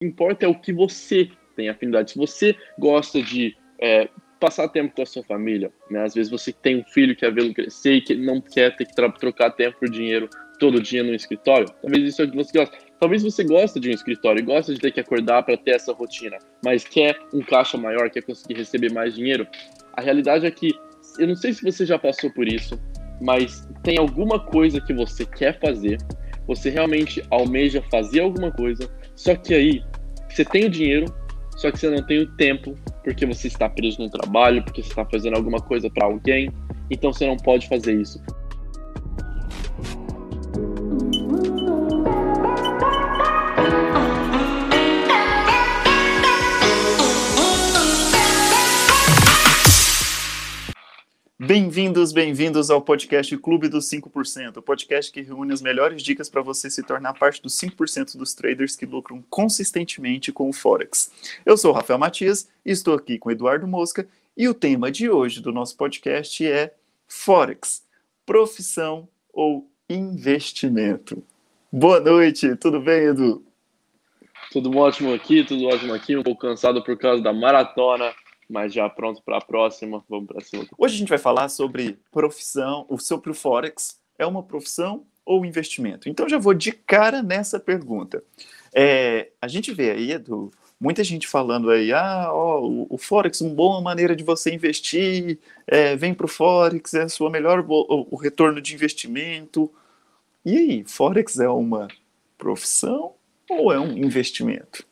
importa é o que você tem afinidade. Se você gosta de é, passar tempo com a sua família, né? Às vezes você tem um filho que quer vê-lo crescer e que não quer ter que trocar tempo por dinheiro todo dia no escritório. Talvez isso é o que você gosta. Talvez você goste de um escritório gosta de ter que acordar para ter essa rotina, mas quer um caixa maior, quer conseguir receber mais dinheiro. A realidade é que eu não sei se você já passou por isso, mas tem alguma coisa que você quer fazer, você realmente almeja fazer alguma coisa, só que aí você tem o dinheiro, só que você não tem o tempo, porque você está preso no trabalho, porque você está fazendo alguma coisa para alguém, então você não pode fazer isso. Bem-vindos, bem-vindos ao podcast Clube dos 5%, o podcast que reúne as melhores dicas para você se tornar parte dos 5% dos traders que lucram consistentemente com o Forex. Eu sou o Rafael Matias e estou aqui com o Eduardo Mosca e o tema de hoje do nosso podcast é Forex, profissão ou investimento. Boa noite, tudo bem, Edu? Tudo ótimo aqui, tudo ótimo aqui, um pouco cansado por causa da maratona, mas já pronto para a próxima. Vamos para cima. Hoje a gente vai falar sobre profissão, o Forex. É uma profissão ou investimento? Então já vou de cara nessa pergunta. É, a gente vê aí, Edu, muita gente falando aí, ah, ó, o, o Forex, uma boa maneira de você investir, é, vem para o Forex, é a sua melhor, o, o retorno de investimento. E aí, Forex é uma profissão ou é um investimento?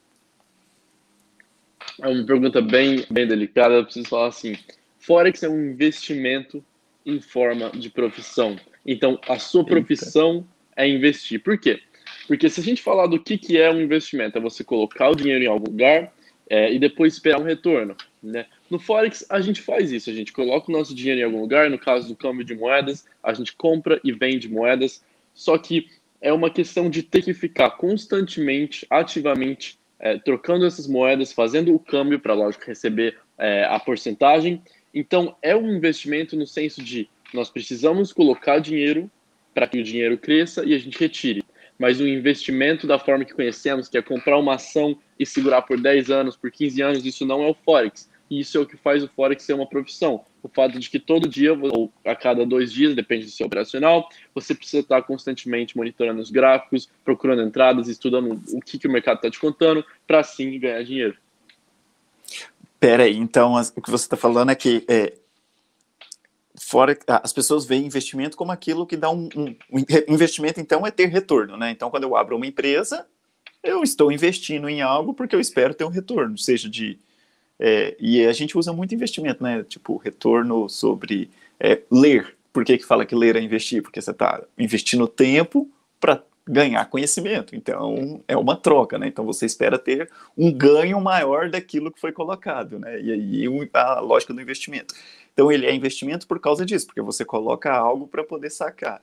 É uma pergunta bem, bem delicada. Eu preciso falar assim: Forex é um investimento em forma de profissão. Então, a sua profissão Eita. é investir. Por quê? Porque se a gente falar do que, que é um investimento, é você colocar o dinheiro em algum lugar é, e depois esperar um retorno. Né? No Forex, a gente faz isso. A gente coloca o nosso dinheiro em algum lugar. No caso do câmbio de moedas, a gente compra e vende moedas. Só que é uma questão de ter que ficar constantemente, ativamente é, trocando essas moedas, fazendo o câmbio para, lógico, receber é, a porcentagem. Então, é um investimento no senso de nós precisamos colocar dinheiro para que o dinheiro cresça e a gente retire. Mas o investimento da forma que conhecemos, que é comprar uma ação e segurar por 10 anos, por 15 anos, isso não é o Forex. E isso é o que faz o Forex ser uma profissão. O fato de que todo dia, ou a cada dois dias, depende do seu operacional, você precisa estar constantemente monitorando os gráficos, procurando entradas, estudando o que, que o mercado está te contando, para assim ganhar dinheiro. Pera aí, então o que você está falando é que é, fora as pessoas veem investimento como aquilo que dá um, um, um, investimento então é ter retorno, né? Então quando eu abro uma empresa, eu estou investindo em algo porque eu espero ter um retorno, seja de é, e a gente usa muito investimento, né? Tipo, retorno sobre é, ler. Por que, que fala que ler é investir? Porque você está investindo tempo para ganhar conhecimento. Então, é uma troca, né? Então, você espera ter um ganho maior daquilo que foi colocado, né? E aí, a lógica do investimento. Então, ele é investimento por causa disso, porque você coloca algo para poder sacar.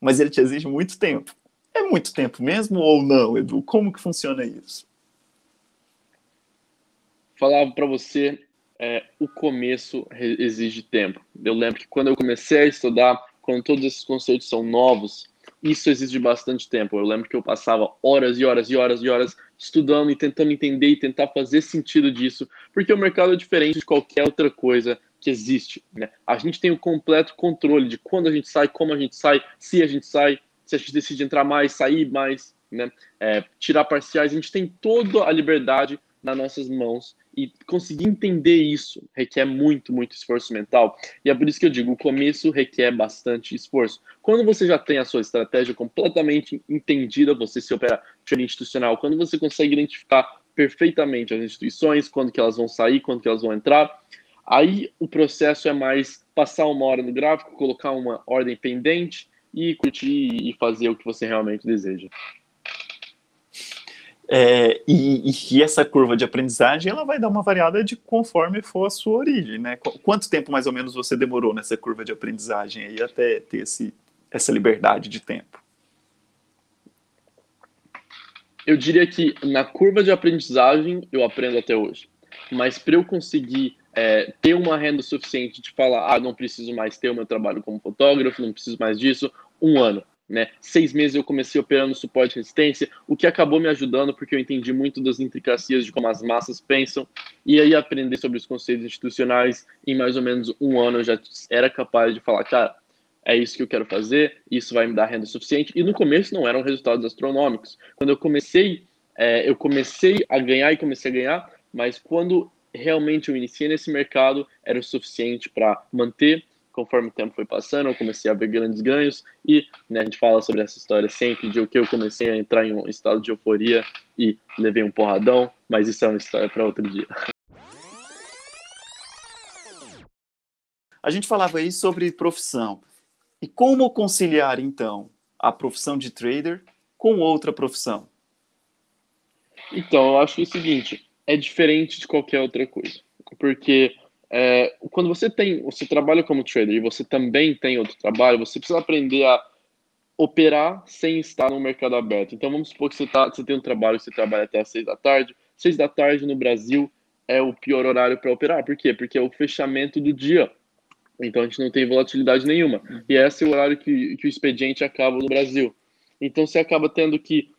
Mas ele te exige muito tempo. É muito tempo mesmo ou não, Edu? Como que funciona isso? Falava para você, é, o começo exige tempo. Eu lembro que quando eu comecei a estudar, quando todos esses conceitos são novos, isso exige bastante tempo. Eu lembro que eu passava horas e horas e horas e horas estudando e tentando entender e tentar fazer sentido disso, porque o mercado é diferente de qualquer outra coisa que existe. Né? A gente tem o completo controle de quando a gente sai, como a gente sai, se a gente sai, se a gente decide entrar mais, sair mais, né? É, tirar parciais. A gente tem toda a liberdade nas nossas mãos e conseguir entender isso requer muito, muito esforço mental. E é por isso que eu digo, o começo requer bastante esforço. Quando você já tem a sua estratégia completamente entendida, você se opera de institucional, quando você consegue identificar perfeitamente as instituições, quando que elas vão sair, quando que elas vão entrar, aí o processo é mais passar uma hora no gráfico, colocar uma ordem pendente e curtir e fazer o que você realmente deseja. É, e, e, essa curva de aprendizagem ela vai dar uma variada de conforme for a sua origem, né? Quanto tempo mais ou menos você demorou nessa curva de aprendizagem aí até ter esse, essa liberdade de tempo? Eu diria que na curva de aprendizagem eu aprendo até hoje, mas para eu conseguir é, ter uma renda suficiente de falar, ah, não preciso mais ter o meu trabalho como fotógrafo, não preciso mais disso, um ano. Né? Seis meses eu comecei operando suporte e resistência, o que acabou me ajudando porque eu entendi muito das intricacias de como as massas pensam, e aí aprender sobre os conceitos institucionais. Em mais ou menos um ano eu já era capaz de falar, cara, é isso que eu quero fazer, isso vai me dar renda suficiente. E no começo não eram resultados astronômicos. Quando eu comecei, é, eu comecei a ganhar e comecei a ganhar, mas quando realmente eu iniciei nesse mercado, era o suficiente para manter conforme o tempo foi passando, eu comecei a ver grandes ganhos e né, a gente fala sobre essa história sempre de o que eu comecei a entrar em um estado de euforia e levei um porradão, mas isso é uma história para outro dia. A gente falava aí sobre profissão. E como conciliar então a profissão de trader com outra profissão? Então, eu acho que é o seguinte, é diferente de qualquer outra coisa. Porque é, quando você tem, você trabalha como trader e você também tem outro trabalho, você precisa aprender a operar sem estar no mercado aberto. Então vamos supor que você, tá, você tem um trabalho você trabalha até às seis da tarde. Seis da tarde no Brasil é o pior horário para operar. Por quê? Porque é o fechamento do dia. Então a gente não tem volatilidade nenhuma. E esse é o horário que, que o expediente acaba no Brasil. Então você acaba tendo que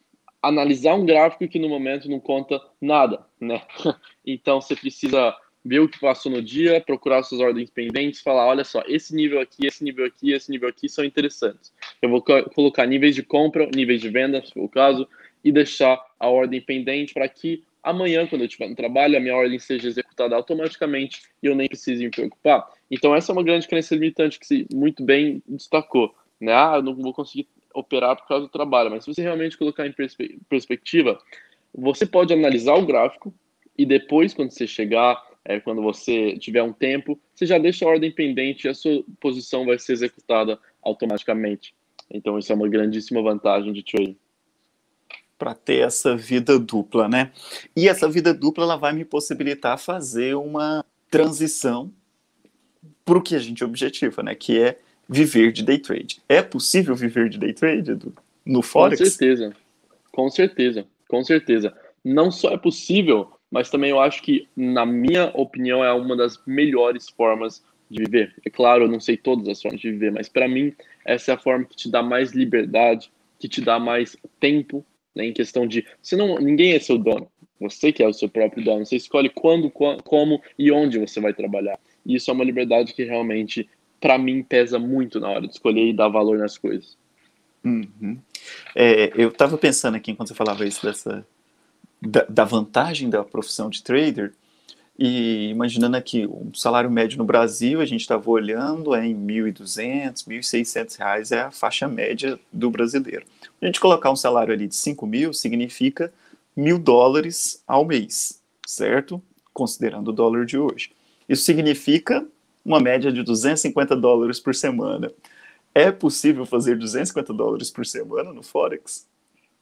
analisar um gráfico que no momento não conta nada, né? Então você precisa ver o que passou no dia, procurar suas ordens pendentes, falar, olha só, esse nível aqui, esse nível aqui, esse nível aqui são interessantes. Eu vou colocar níveis de compra, níveis de venda, se for o caso, e deixar a ordem pendente para que amanhã, quando eu estiver no trabalho, a minha ordem seja executada automaticamente e eu nem precise me preocupar. Então essa é uma grande crença limitante que se muito bem destacou. Né? Ah, eu não vou conseguir operar por causa do trabalho, mas se você realmente colocar em perspe perspectiva, você pode analisar o gráfico e depois, quando você chegar é, quando você tiver um tempo, você já deixa a ordem pendente e a sua posição vai ser executada automaticamente. Então, isso é uma grandíssima vantagem de trading. Para ter essa vida dupla, né? E essa vida dupla ela vai me possibilitar fazer uma transição para o que a gente objetiva, né? Que é viver de day trade. É possível viver de day trade, Edu? No Forex? Com certeza. Com certeza. Com certeza. Não só é possível, mas também eu acho que, na minha opinião, é uma das melhores formas de viver. É claro, eu não sei todas as formas de viver, mas para mim, essa é a forma que te dá mais liberdade, que te dá mais tempo, né, em questão de. Você não, ninguém é seu dono, você que é o seu próprio dono, você escolhe quando, como e onde você vai trabalhar. E isso é uma liberdade que realmente, para mim, pesa muito na hora de escolher e dar valor nas coisas. Uhum. É, eu estava pensando aqui, enquanto você falava isso dessa da, da, vantagem da profissão de trader e imaginando aqui o salário médio no Brasil, a gente estava olhando é em 1.200, 1.600 reais é a faixa média do brasileiro. A gente colocar um salário ali de 5 mil significa mil dólares ao mês, certo? Considerando o dólar de hoje. Isso significa uma média de 250 dólares por semana. É possível fazer 250 dólares por semana no Forex?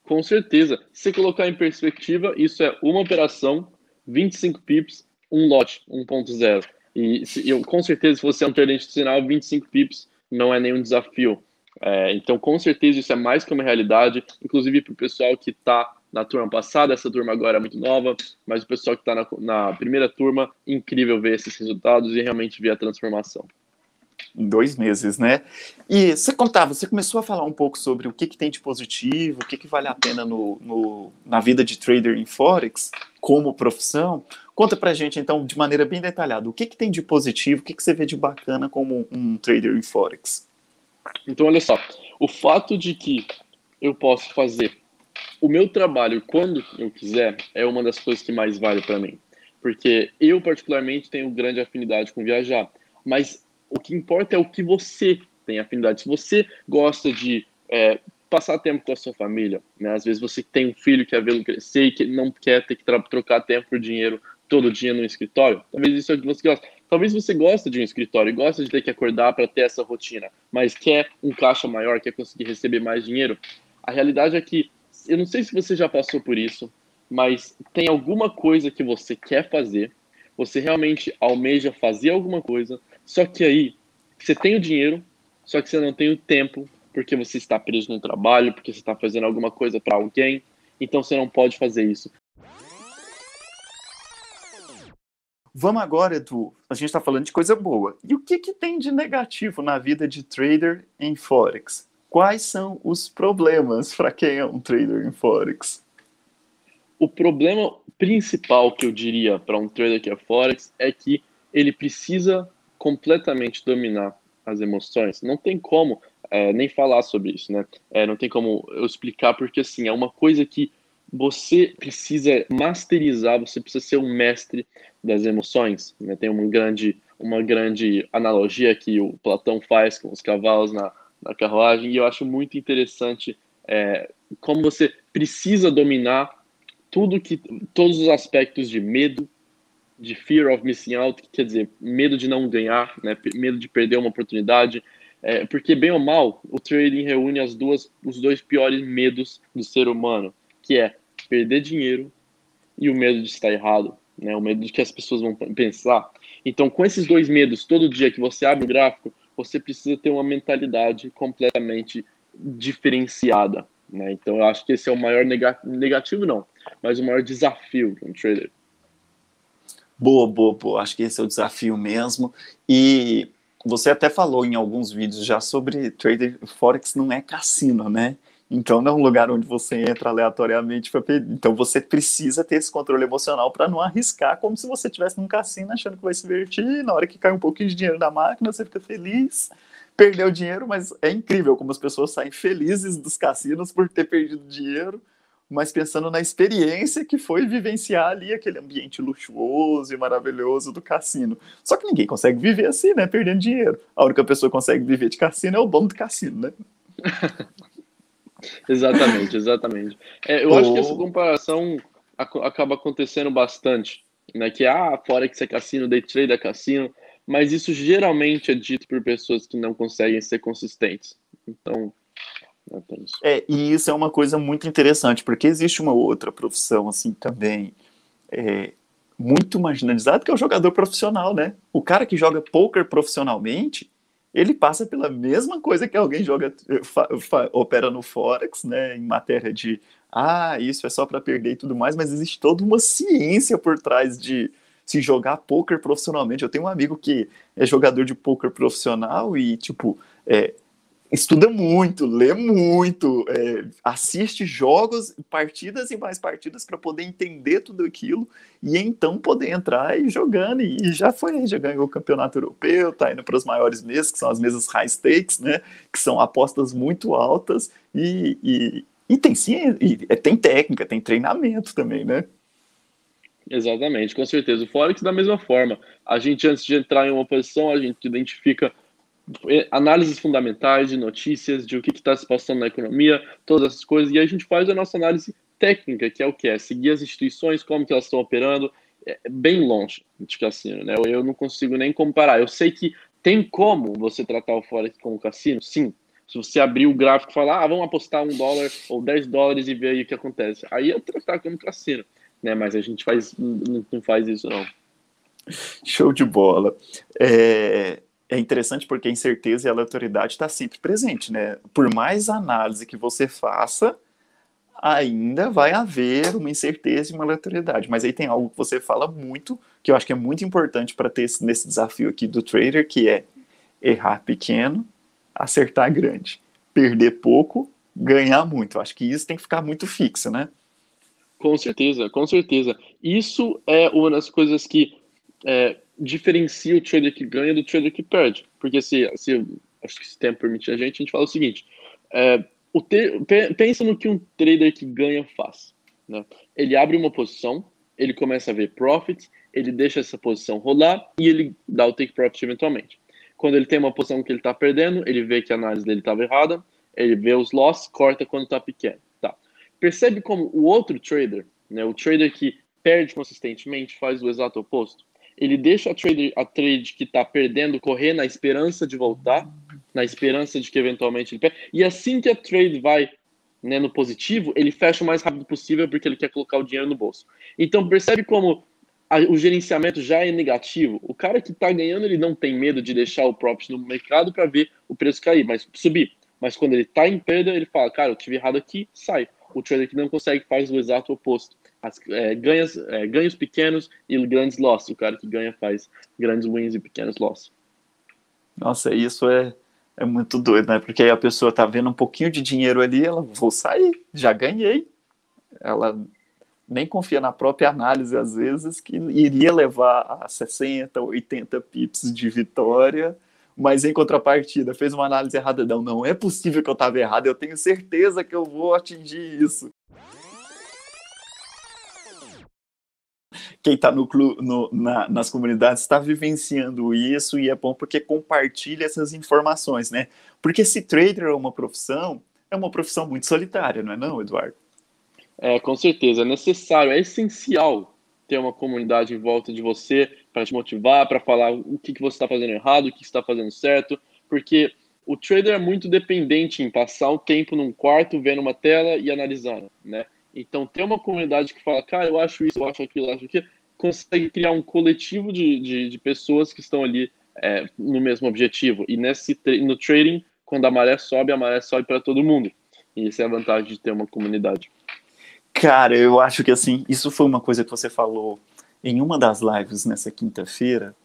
Com certeza. Se colocar em perspectiva, isso é uma operação, 25 pips, um lote 1.0. E se, eu, com certeza, se você é um trader institucional, 25 pips não é nenhum desafio. É, então, com certeza, isso é mais que uma realidade, inclusive para o pessoal que está na turma passada, essa turma agora é muito nova, mas o pessoal que está na, na primeira turma, incrível ver esses resultados e realmente ver a transformação em dois meses, né? E você contava, você começou a falar um pouco sobre o que, que tem de positivo, o que, que vale a pena no, no, na vida de trader em Forex, como profissão. Conta pra gente, então, de maneira bem detalhada, o que, que tem de positivo, o que, que você vê de bacana como um trader em Forex? Então, olha só, o fato de que eu posso fazer o meu trabalho quando eu quiser é uma das coisas que mais vale para mim. Porque eu, particularmente, tenho grande afinidade com viajar. Mas o que importa é o que você tem afinidade. Se você gosta de é, passar tempo com a sua família, né? às vezes você tem um filho que quer vê-lo crescer e que não quer ter que trocar tempo por dinheiro todo dia no escritório, talvez isso é o que você gosta. Talvez você goste de um escritório e gosta de ter que acordar para ter essa rotina, mas quer um caixa maior, quer conseguir receber mais dinheiro. A realidade é que, eu não sei se você já passou por isso, mas tem alguma coisa que você quer fazer, você realmente almeja fazer alguma coisa, só que aí você tem o dinheiro, só que você não tem o tempo, porque você está preso no trabalho, porque você está fazendo alguma coisa para alguém, então você não pode fazer isso. Vamos agora, Edu. A gente está falando de coisa boa. E o que, que tem de negativo na vida de trader em Forex? quais são os problemas para quem é um trader em Forex? O problema principal que eu diria para um trader que é Forex é que ele precisa completamente dominar as emoções. Não tem como é, nem falar sobre isso, né? É, não tem como eu explicar, porque assim, é uma coisa que você precisa masterizar, você precisa ser um mestre das emoções. Né? Tem uma grande, uma grande analogia que o Platão faz com os cavalos na, na carruagem, e eu acho muito interessante é, como você precisa dominar tudo que todos os aspectos de medo, de fear of missing out, que quer dizer medo de não ganhar, né, medo de perder uma oportunidade, é, porque bem ou mal o trading reúne as duas, os dois piores medos do ser humano, que é perder dinheiro e o medo de estar errado, né, o medo de que as pessoas vão pensar. Então, com esses dois medos, todo dia que você abre o gráfico, você precisa ter uma mentalidade completamente diferenciada. Né? Então, eu acho que esse é o maior negativo, não, mas o maior desafio para um trader. Boa, boa, boa. Acho que esse é o desafio mesmo. E você até falou em alguns vídeos já sobre trader forex não é cassino, né? Então não é um lugar onde você entra aleatoriamente para Então você precisa ter esse controle emocional para não arriscar como se você estivesse num cassino achando que vai se divertir. Na hora que cai um pouquinho de dinheiro da máquina, você fica feliz, perdeu dinheiro, mas é incrível como as pessoas saem felizes dos cassinos por ter perdido dinheiro mas pensando na experiência que foi vivenciar ali aquele ambiente luxuoso e maravilhoso do cassino. Só que ninguém consegue viver assim, né? Perdendo dinheiro. A única pessoa que consegue viver de cassino é o dono do cassino, né? exatamente, exatamente. É, eu acho que essa comparação acaba acontecendo bastante, né? Que ah, fora que é cassino, day trade é cassino, mas isso geralmente é dito por pessoas que não conseguem ser consistentes. Então, é, e isso é uma coisa muito interessante, porque existe uma outra profissão, assim, também, é, muito marginalizada, que é o jogador profissional, né? O cara que joga poker profissionalmente, ele passa pela mesma coisa que alguém joga, fa, fa, opera no Forex, né? Em matéria de, ah, isso é só para perder e tudo mais, mas existe toda uma ciência por trás de se jogar poker profissionalmente. Eu tenho um amigo que é jogador de poker profissional e, tipo, é, estuda muito, lê muito, é, assiste jogos, partidas e mais partidas para poder entender tudo aquilo e então poder entrar e jogando. E, já foi, já ganhou o campeonato europeu, tá indo para os maiores mesas, que são as mesas high stakes, né? Que são apostas muito altas e, e, e tem sim, e, tem técnica, tem treinamento também, né? Exatamente, com certeza. O Forex da mesma forma. A gente, antes de entrar em uma posição, a gente identifica análises fundamentais de notícias, de o que está se passando na economia, todas essas coisas, e a gente faz a nossa análise técnica, que é o que? É seguir as instituições, como que elas estão operando, é bem longe de cassino, né? Eu não consigo nem comparar. Eu sei que tem como você tratar o Forex como cassino, sim. Se você abrir o gráfico e falar, ah, vamos apostar um dólar ou 10 dólares e ver aí o que acontece. Aí é tratar como cassino, né? Mas a gente faz, não faz isso, não. Show de bola. É, é interessante porque a incerteza e a aleatoriedade está sempre presente, né? Por mais análise que você faça, ainda vai haver uma incerteza e uma aleatoriedade. Mas aí tem algo que você fala muito, que eu acho que é muito importante para ter esse, nesse desafio aqui do trader, que é errar pequeno, acertar grande. Perder pouco, ganhar muito. Eu acho que isso tem que ficar muito fixo, né? Com certeza, com certeza. Isso é uma das coisas que é, diferencia o trader que ganha do trader que perde. Porque se, se acho que se tempo permitir a gente, a gente fala o seguinte: é, o te, pensa no que um trader que ganha faz. Né? Ele abre uma posição, ele começa a ver profits, ele deixa essa posição rolar e ele dá o take profit eventualmente. Quando ele tem uma posição que ele está perdendo, ele vê que a análise dele estava errada, ele vê os loss, corta quando está pequeno. Tá. Percebe como o outro trader, né, o trader que perde consistentemente, faz o exato oposto? Ele deixa a trade, a trade que está perdendo correr na esperança de voltar, na esperança de que eventualmente ele perde. E assim que a trade vai né, no positivo, ele fecha o mais rápido possível porque ele quer colocar o dinheiro no bolso. Então percebe como a, o gerenciamento já é negativo. O cara que está ganhando, ele não tem medo de deixar o profit no mercado para ver o preço cair, mas subir. Mas quando ele está em perda, ele fala, cara, eu tive errado aqui, sai. O trader que não consegue faz o exato oposto as, é, ganhas, é, ganhos pequenos e grandes losses. O cara que ganha faz grandes wins e pequenos losses. Nossa, isso é, É muito doido, né? Porque aí a pessoa tá vendo um pouquinho de dinheiro ali, ela, vou sair, já ganhei. Ela nem confia na própria análise, às vezes, que iria levar a 60, 80 pips de vitória, mas em contrapartida fez uma análise errada. Não, não é possível que eu estava errado, eu tenho certeza que eu vou atingir isso. Quem está no, no, na, nas comunidades está vivenciando isso e é bom porque compartilha essas informações, né? Porque se trader é uma profissão, é uma profissão muito solitária, não é não, Eduardo? É, com certeza, é necessário, é essencial ter uma comunidade em volta de você para te motivar, para falar o que, que você está fazendo errado, o que está fazendo certo, porque o trader é muito dependente em passar um tempo num quarto vendo uma tela e analisando, né? Então, ter uma comunidade que fala, cara, eu acho isso, eu acho aquilo, eu acho aquilo, consegue criar um coletivo de, de, de pessoas que estão ali é, no mesmo objetivo. E nesse, no trading, quando a maré sobe, a maré sobe para todo mundo. E essa é a vantagem de ter uma comunidade. Cara, eu acho que assim, isso foi uma coisa que você falou em uma das lives nessa quinta-feira.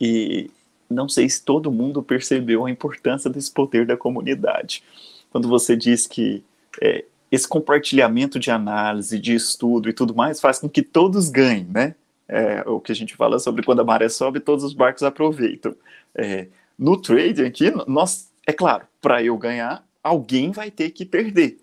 E não sei se todo mundo percebeu a importância desse poder da comunidade. Quando você diz que é, esse compartilhamento de análise, de estudo e tudo mais faz com que todos ganhem, né? É, o que a gente fala sobre quando a maré sobe, todos os barcos aproveitam. É, no trading aqui, nós, é claro, para eu ganhar, alguém vai ter que perder.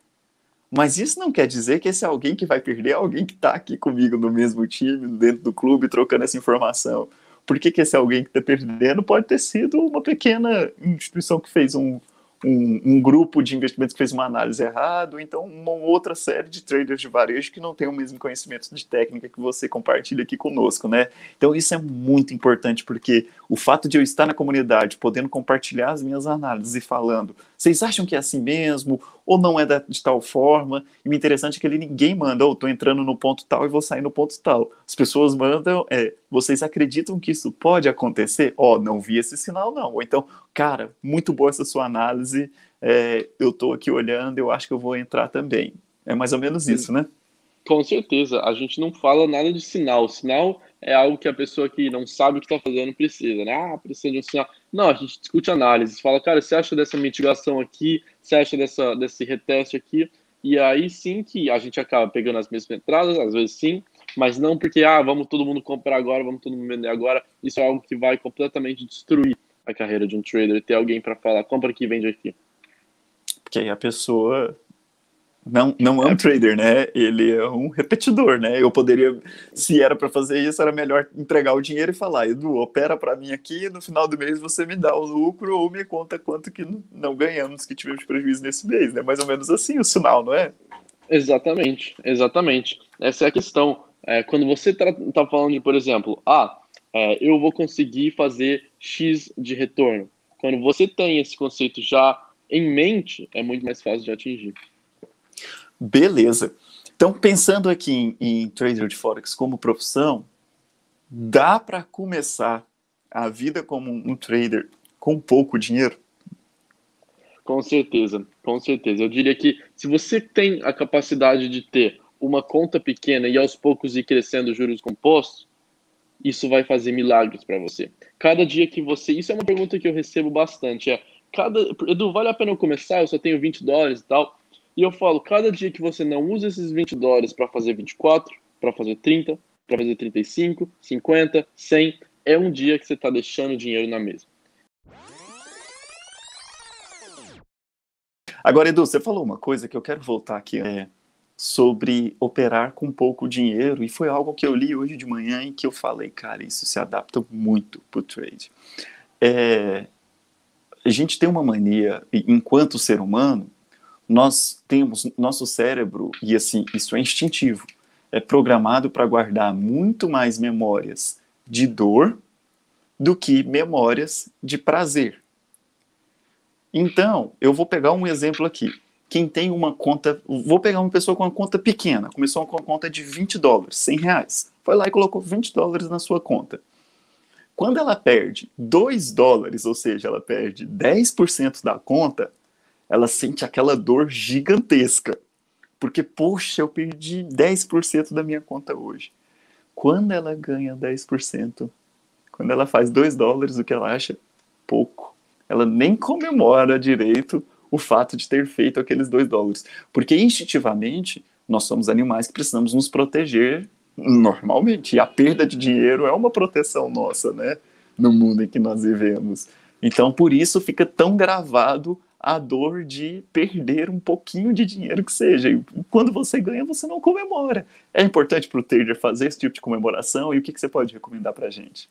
Mas isso não quer dizer que esse alguém que vai perder é alguém que está aqui comigo no mesmo time, dentro do clube, trocando essa informação. Por que, que esse alguém que está perdendo pode ter sido uma pequena instituição que fez um, um, um, grupo de investimentos que fez uma análise errada, ou então uma outra série de traders de varejo que não tem o mesmo conhecimento de técnica que você compartilha aqui conosco, né? Então isso é muito importante, porque o fato de eu estar na comunidade, podendo compartilhar as minhas análises e falando, vocês acham que é assim mesmo? Ou não é de tal forma? E o interessante é que ali ninguém manda, ou oh, estou entrando no ponto tal e vou sair no ponto tal. As pessoas mandam, é, vocês acreditam que isso pode acontecer? Ó, oh, não vi esse sinal não. Ou então, cara, muito boa essa sua análise, é, eu estou aqui olhando, eu acho que eu vou entrar também. É mais ou menos isso, né? Com certeza, a gente não fala nada de sinal. Sinal é algo que a pessoa que não sabe o que está fazendo precisa, né? Ah, precisa de um sinal. Não, a gente discute análise. Fala, cara, você acha dessa mitigação aqui? Você acha dessa, desse reteste aqui? E aí sim que a gente acaba pegando as mesmas entradas, às vezes sim, mas não porque, ah, vamos todo mundo comprar agora, vamos todo mundo vender agora. Isso é algo que vai completamente destruir a carreira de um trader, ter alguém para falar, compra aqui, vende aqui. Porque aí a pessoa não, não é um trader, né? Ele é um repetidor, né? Eu poderia, se era para fazer isso, era melhor entregar o dinheiro e falar, Edu, opera para mim aqui, no final do mês você me dá o lucro ou me conta quanto que não ganhamos, que tivemos prejuízo nesse mês, né? Mais ou menos assim o sinal, não é? Exatamente, exatamente. Essa é a questão. É, quando você está tá falando de, por exemplo, ah, é, eu vou conseguir fazer X de retorno. Quando você tem esse conceito já em mente, é muito mais fácil de atingir. Beleza. Então, pensando aqui em, em trader de Forex como profissão, dá para começar a vida como um trader com pouco dinheiro? Com certeza, com certeza. Eu diria que se você tem a capacidade de ter uma conta pequena e aos poucos ir crescendo juros compostos, isso vai fazer milagres para você. Cada dia que você. Isso é uma pergunta que eu recebo bastante. É, cada, Edu, vale a pena eu começar? Eu só tenho 20 dólares e tal. E eu falo, cada dia que você não usa esses 20 dólares para fazer 24, para fazer 30, para fazer 35, 50, 100, é um dia que você está deixando dinheiro na mesa. Agora, Edu, você falou uma coisa que eu quero voltar aqui é, sobre operar com pouco dinheiro, e foi algo que eu li hoje de manhã e que eu falei, cara, isso se adapta muito para o trade. É, a gente tem uma mania, enquanto ser humano, nós temos nosso cérebro, e assim, isso é instintivo, é programado para guardar muito mais memórias de dor do que memórias de prazer. Então, eu vou pegar um exemplo aqui. Quem tem uma conta, vou pegar uma pessoa com uma conta pequena, começou com uma conta de 20 dólares, 100 reais, foi lá e colocou 20 dólares na sua conta. Quando ela perde 2 dólares, ou seja, ela perde 10% da conta, ela sente aquela dor gigantesca. Porque, poxa, eu perdi 10% da minha conta hoje. Quando ela ganha 10%, quando ela faz 2 dólares, o que ela acha? Pouco. ela nem comemora direito o fato de ter feito aqueles dois dólares. Porque instintivamente nós somos animais que precisamos nos proteger normalmente. E a perda de dinheiro é uma proteção nossa, né? No mundo em que nós vivemos. Então, por isso fica tão gravado a dor de perder um pouquinho de dinheiro que seja. E quando você ganha, você não comemora. É importante para o trader fazer esse tipo de comemoração e o que, que você pode recomendar para a gente?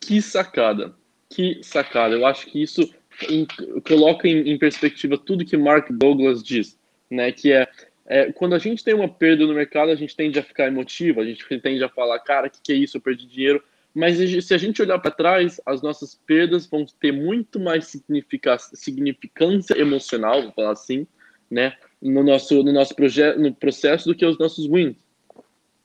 Que sacada, que sacada. Eu acho que isso em, coloca em, em, perspectiva tudo que Mark Douglas diz, né? Que é, é, quando a gente tem uma perda no mercado, a gente tende a ficar emotivo, a gente tende a falar, cara, que, que é isso? Eu perdi dinheiro. Mas se a gente olhar para trás, as nossas perdas vão ter muito mais significância emocional, vou falar assim, né, no nosso, no nosso projeto, no processo do que os nossos wins.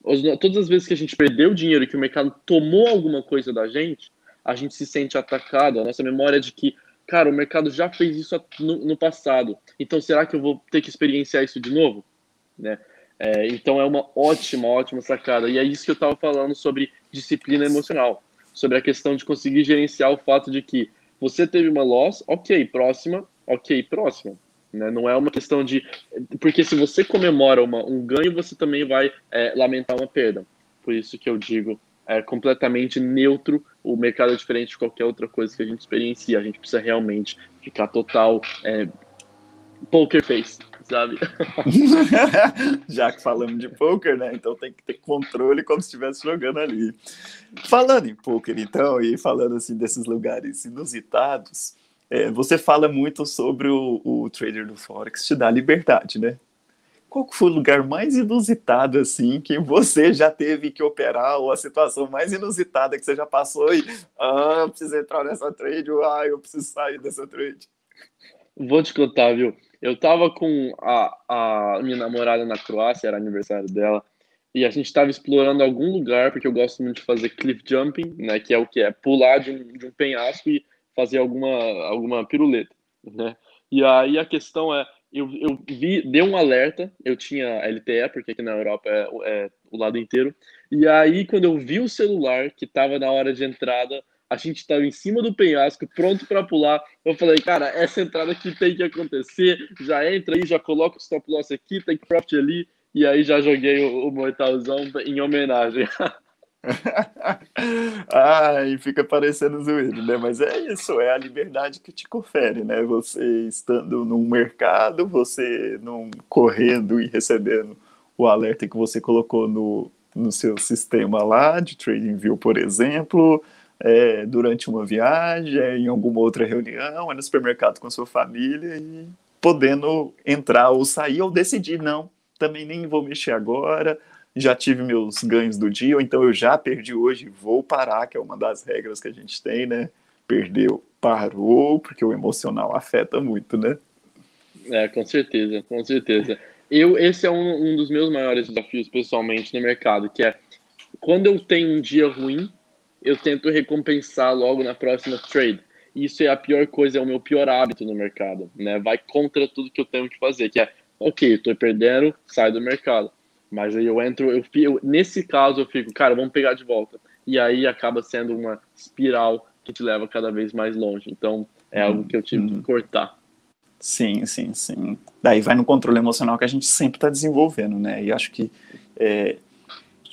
Os, todas as vezes que a gente perdeu dinheiro, que o mercado tomou alguma coisa da gente, a gente se sente atacado. A nossa memória é de que, cara, o mercado já fez isso no, no passado. Então, será que eu vou ter que experienciar isso de novo? Né? É, então é uma ótima, ótima sacada. E é isso que eu estava falando sobre disciplina emocional, sobre a questão de conseguir gerenciar o fato de que você teve uma loss, ok, próxima, ok, próxima. Né? Não é uma questão de. Porque se você comemora uma, um ganho, você também vai é, lamentar uma perda. Por isso que eu digo é completamente neutro, o mercado é diferente de qualquer outra coisa que a gente experiencia. A gente precisa realmente ficar total é, poker face sabe? Já que falamos de poker, né? Então tem que ter controle como se estivesse jogando ali. Falando em poker, então, e falando assim desses lugares inusitados, é, você fala muito sobre o, o trader do Forex te dá liberdade, né? Qual foi o lugar mais inusitado, assim, que você já teve que operar, ou a situação mais inusitada que você já passou e, ah, eu preciso entrar nessa trade, ou, ah, eu preciso sair dessa trade? Vou te contar, viu? Eu tava com a, a minha namorada na Croácia, era aniversário dela, e a gente estava explorando algum lugar, porque eu gosto muito de fazer cliff jumping, né, que é o que é pular de um, de um penhasco e fazer alguma, alguma piruleta, né? E aí a questão é, eu, eu vi, deu um alerta, eu tinha LTE, porque aqui na Europa é, é o lado inteiro, e aí quando eu vi o celular, que estava na hora de entrada, a gente estava em cima do penhasco, pronto para pular. Eu falei, cara, essa entrada aqui tem que acontecer. Já entra aí, já coloca o stop loss aqui, tem profit ali. E aí já joguei o, o mortalzão em homenagem. Ai, fica parecendo zoeiro, né? Mas é isso, é a liberdade que te confere, né? Você estando num mercado, você não correndo e recebendo o alerta que você colocou no, no seu sistema lá de TradingView, por exemplo, é, durante uma viagem, é, em alguma outra reunião, é no supermercado com sua família e podendo entrar ou sair ou decidir, não, também nem vou mexer agora, já tive meus ganhos do dia, ou então eu já perdi hoje, vou parar, que é uma das regras que a gente tem, né? Perdeu, parou, porque o emocional afeta muito, né? É, com certeza, com certeza. Eu, esse é um, um dos meus maiores desafios pessoalmente no mercado, que é quando eu tenho um dia ruim, eu tento recompensar logo na próxima trade. Isso é a pior coisa, é o meu pior hábito no mercado, né? Vai contra tudo que eu tenho que fazer, que é, ok, estou perdendo, sai do mercado. Mas aí eu entro, eu, eu, nesse caso eu fico, cara, vamos pegar de volta. E aí acaba sendo uma espiral que te leva cada vez mais longe. Então é algo que eu tive que uhum. cortar. Sim, sim, sim. Daí vai no controle emocional que a gente sempre está desenvolvendo, né? E acho que é,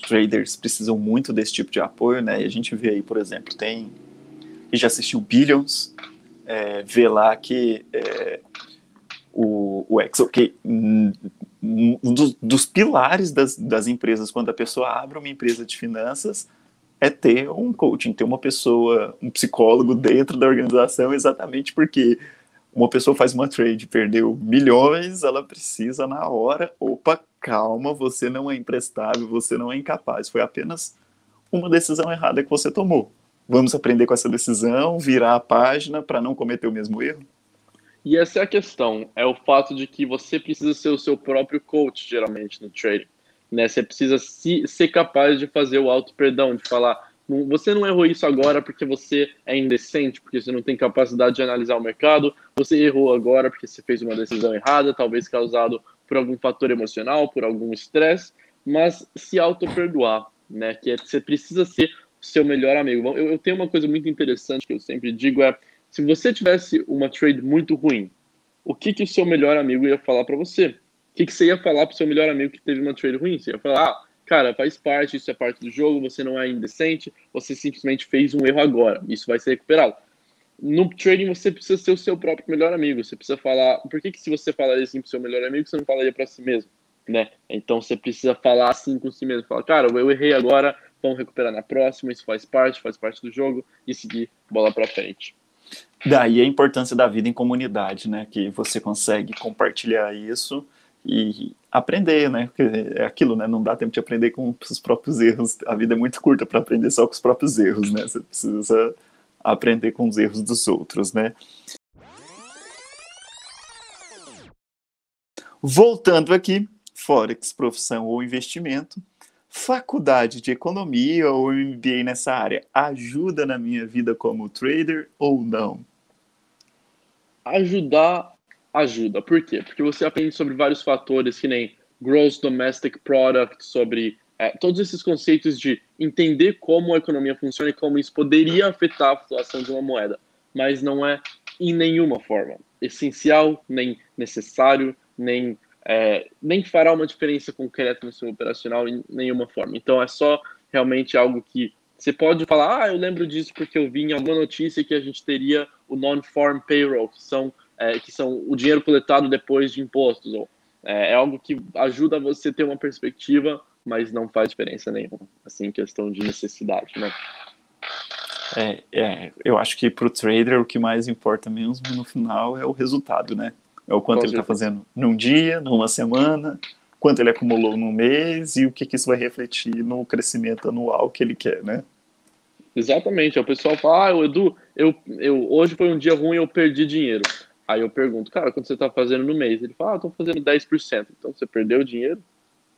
traders precisam muito desse tipo de apoio, né? E a gente vê aí, por exemplo, tem. E já assistiu Billions, é, vê lá que é, o, o XOK, um dos, dos pilares das, das empresas, quando a pessoa abre uma empresa de finanças, é ter um coaching, ter uma pessoa, um psicólogo dentro da organização, exatamente porque uma pessoa faz uma trade, perdeu milhões, ela precisa na hora, opa, calma, você não é imprestável, você não é incapaz, foi apenas uma decisão errada que você tomou. Vamos aprender com essa decisão, virar a página para não cometer o mesmo erro? E essa é a questão, é o fato de que você precisa ser o seu próprio coach, geralmente, no trading. Né? Você precisa se, ser capaz de fazer o auto-perdão, de falar, você não errou isso agora porque você é indecente, porque você não tem capacidade de analisar o mercado. Você errou agora porque você fez uma decisão errada, talvez causado por algum fator emocional, por algum estresse, mas se auto-perdoar, né? Que é, você precisa ser o seu melhor amigo. Eu, eu tenho uma coisa muito interessante que eu sempre digo é Se você tivesse uma trade muito ruim, o que, que o seu melhor amigo ia falar para você? O que, que você ia falar para o seu melhor amigo que teve uma trade ruim? Você ia falar, ah, cara, faz parte, isso é parte do jogo, você não é indecente, você simplesmente fez um erro agora, isso vai ser recuperado. No trading você precisa ser o seu próprio melhor amigo, você precisa falar, por que, que se você falaria assim pro seu melhor amigo, você não falaria para si mesmo, né? Então você precisa falar assim com si mesmo, falar, cara, eu errei agora, vamos recuperar na próxima, isso faz parte, faz parte do jogo, e seguir bola para frente. Daí a importância da vida em comunidade, né? Que você consegue compartilhar isso e aprender, né? Porque é aquilo, né? Não dá tempo de aprender com os próprios erros. A vida é muito curta para aprender só com os próprios erros, né? Você precisa aprender com os erros dos outros, né? Voltando aqui, Forex, profissão ou investimento, faculdade de economia ou MBA nessa área ajuda na minha vida como trader ou não? Ajudar, ajuda. Por quê? Porque você aprende sobre vários fatores, que nem Gross Domestic Product, sobre é, todos esses conceitos de entender como a economia funciona e como isso poderia afetar a flutuação de uma moeda, mas não é em nenhuma forma essencial, nem necessário, nem, é, nem fará uma diferença concreta no seu operacional em nenhuma forma. Então é só realmente algo que você pode falar, ah, eu lembro disso porque eu vi em alguma notícia que a gente teria o non-farm payroll, que são, é, que são o dinheiro coletado depois de impostos. Ou, é, é, algo que ajuda você a ter uma perspectiva, mas não faz diferença nenhuma, assim, questão de necessidade, né? É, é eu acho que para o trader o que mais importa mesmo no final é o resultado, né? É o quanto Com ele está fazendo num dia, numa semana, quanto ele acumulou no mês e o que, que isso vai refletir no crescimento anual que ele quer, né? Exatamente. O pessoal fala, ah, Edu, eu, eu, hoje foi um dia ruim eu perdi dinheiro. Aí eu pergunto, cara, quanto você está fazendo no mês? Ele fala, ah, estou fazendo 10%. Então você perdeu dinheiro?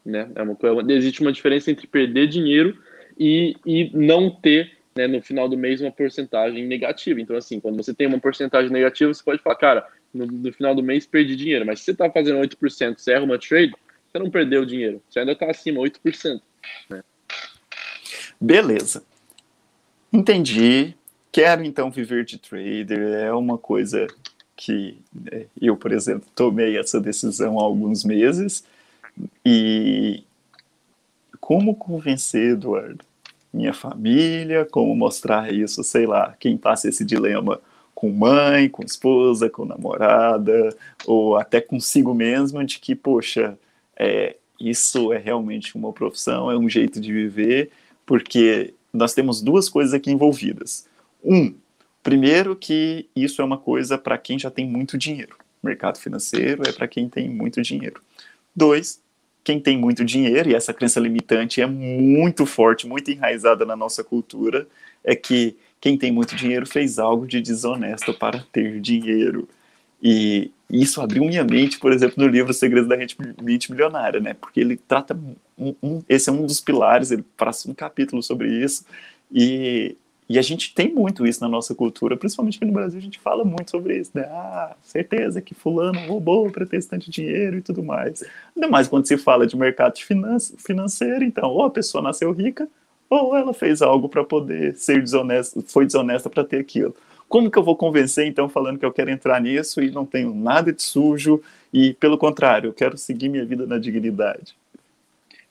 Né? É uma existe uma diferença entre perder dinheiro e, e não ter né, no final do mês uma porcentagem negativa. Então, assim, quando você tem uma porcentagem negativa, você pode falar, cara, no, no final do mês perdi dinheiro. Mas se você está fazendo 8%, você erra uma trade, você não perdeu dinheiro. Você ainda está acima, 8%. Né? Beleza. Entendi. Quero então viver de trader. É uma coisa que né, eu, por exemplo, tomei essa decisão há alguns meses. E como convencer, Eduardo, minha família, como mostrar isso, sei lá, quem passa esse dilema com mãe, com esposa, com namorada, ou até consigo mesmo, de que, poxa, é, isso é realmente uma profissão, é um jeito de viver, porque nós temos duas coisas aqui envolvidas. Um, primeiro que isso é uma coisa para quem já tem muito dinheiro. mercado financeiro é para quem tem muito dinheiro. Dois, quem tem muito dinheiro, e essa crença limitante é muito forte, muito enraizada na nossa cultura, é que quem tem muito dinheiro fez algo de desonesto para ter dinheiro. E isso abriu minha mente, por exemplo, no livro Segredos da Mente Milionária, né? Porque ele trata um, um, esse é um dos pilares, ele passa um capítulo sobre isso e, e a gente tem muito isso na nossa cultura, principalmente aqui no Brasil a gente fala muito sobre isso, né? Ah, certeza que fulano roubou para ter tanto dinheiro e tudo mais. Ainda mais quando se fala de mercado financeiro, então, ou a pessoa nasceu rica, ou ela fez algo para poder ser desonesta, foi desonesta para ter aquilo. Como que eu vou convencer, então, falando que eu quero entrar nisso e não tenho nada de sujo e, pelo contrário, eu quero seguir minha vida na dignidade?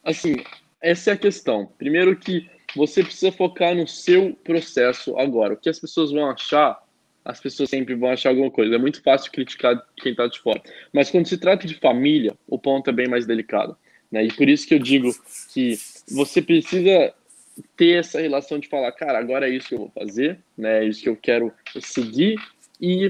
Assim, essa é a questão. Primeiro que você precisa focar no seu processo agora. O que as pessoas vão achar, as pessoas sempre vão achar alguma coisa. É muito fácil criticar quem está de fora. Mas quando se trata de família, o ponto é bem mais delicado. Né? E por isso que eu digo que você precisa ter essa relação de falar, cara, agora é isso que eu vou fazer, né? É isso que eu quero seguir e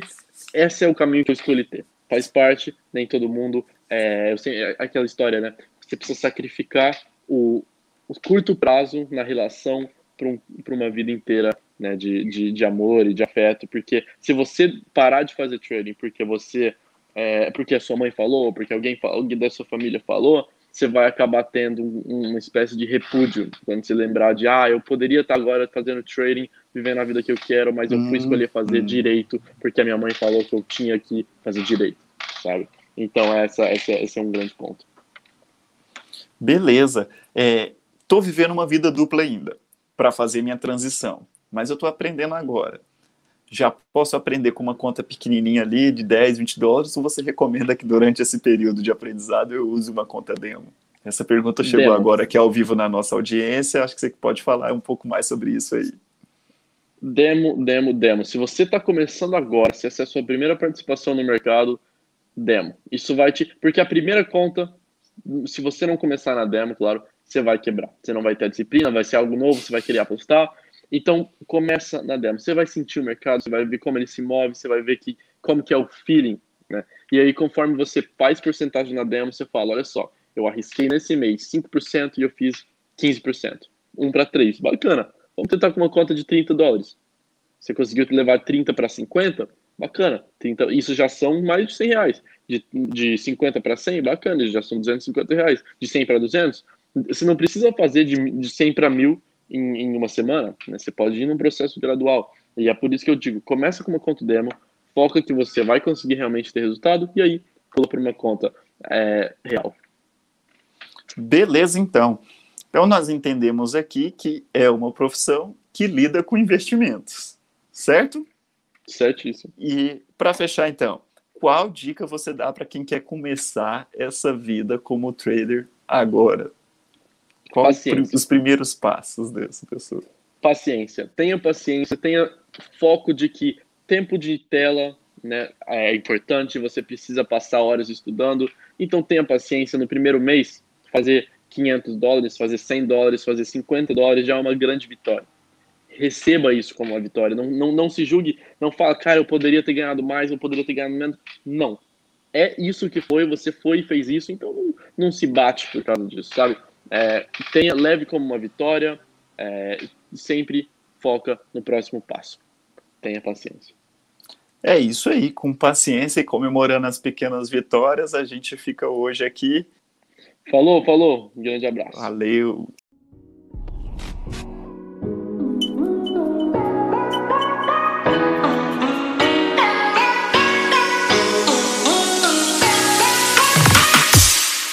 esse é o caminho que eu escolhi ter. Faz parte, nem todo mundo. É, sei, é aquela história, né? Você precisa sacrificar o, o curto prazo na relação para um, uma vida inteira né, de, de, de, amor e de afeto, porque se você parar de fazer trading porque você é, porque a sua mãe falou, porque alguém, alguém da sua família falou, você vai acabar tendo uma espécie de repúdio quando você lembrar de, ah, eu poderia estar agora fazendo trading, vivendo a vida que eu quero, mas eu fui uhum. escolher fazer hum. direito porque a minha mãe falou que eu tinha que fazer direito, sabe? Então, essa, essa, esse é um grande ponto. Beleza. É, tô vivendo uma vida dupla ainda para fazer minha transição, mas eu tô aprendendo agora. Já posso aprender com uma conta pequenininha ali de 10, 20 dólares, ou você recomenda que durante esse período de aprendizado eu use uma conta demo? Essa pergunta chegou demo. agora aqui ao vivo na nossa audiência, acho que você pode falar um pouco mais sobre isso aí. Demo, demo, demo. Se você está começando agora, se essa é a sua primeira participação no mercado, demo. Isso vai te. Porque a primeira conta, se você não começar na demo, claro, você vai quebrar. Você não vai ter disciplina, vai ser algo novo, você vai querer apostar, então, começa na demo. Você vai sentir o mercado, você vai ver como ele se move, você vai ver que, como que é o feeling, né? E aí, conforme você faz porcentagem na demo, você fala, olha só, eu arrisquei nesse mês 5% e eu fiz 15%. 1 para 3. Bacana. Vamos tentar com uma conta de 30 dólares. Você conseguiu levar 30 para 50? Bacana. 30, isso já são mais de 100 reais. De, de 50 para 100? Bacana. Já são 250 reais. De 100 para 200? Você não precisa fazer de, de 100 para 1000 em, em uma semana, né? Você pode ir num processo gradual. E é por isso que eu digo, começa com uma conta demo, foca que você vai conseguir realmente ter resultado, e aí pula para uma conta é, real. Beleza, então. Então nós entendemos aqui que é uma profissão que lida com investimentos, certo? Certíssimo. E para fechar então, qual dica você dá para quem quer começar essa vida como trader agora? Qual os primeiros passos dessa pessoa? Paciência. Tenha paciência, tenha foco de que tempo de tela né, é importante, você precisa passar horas estudando. Então tenha paciência no primeiro mês, fazer 500 dólares, fazer 100 dólares, fazer 50 dólares já é uma grande vitória. Receba isso como uma vitória. Não, não, não se julgue, não fala, cara, eu poderia ter ganhado mais, eu poderia ter ganhado menos. Não. É isso que foi, você foi e fez isso, então não, não se bate por causa disso, sabe? É, tenha, leve como uma vitória é, e sempre foca no próximo passo. Tenha paciência. É isso aí, com paciência e comemorando as pequenas vitórias, a gente fica hoje aqui. Falou, falou. Um grande abraço. Valeu.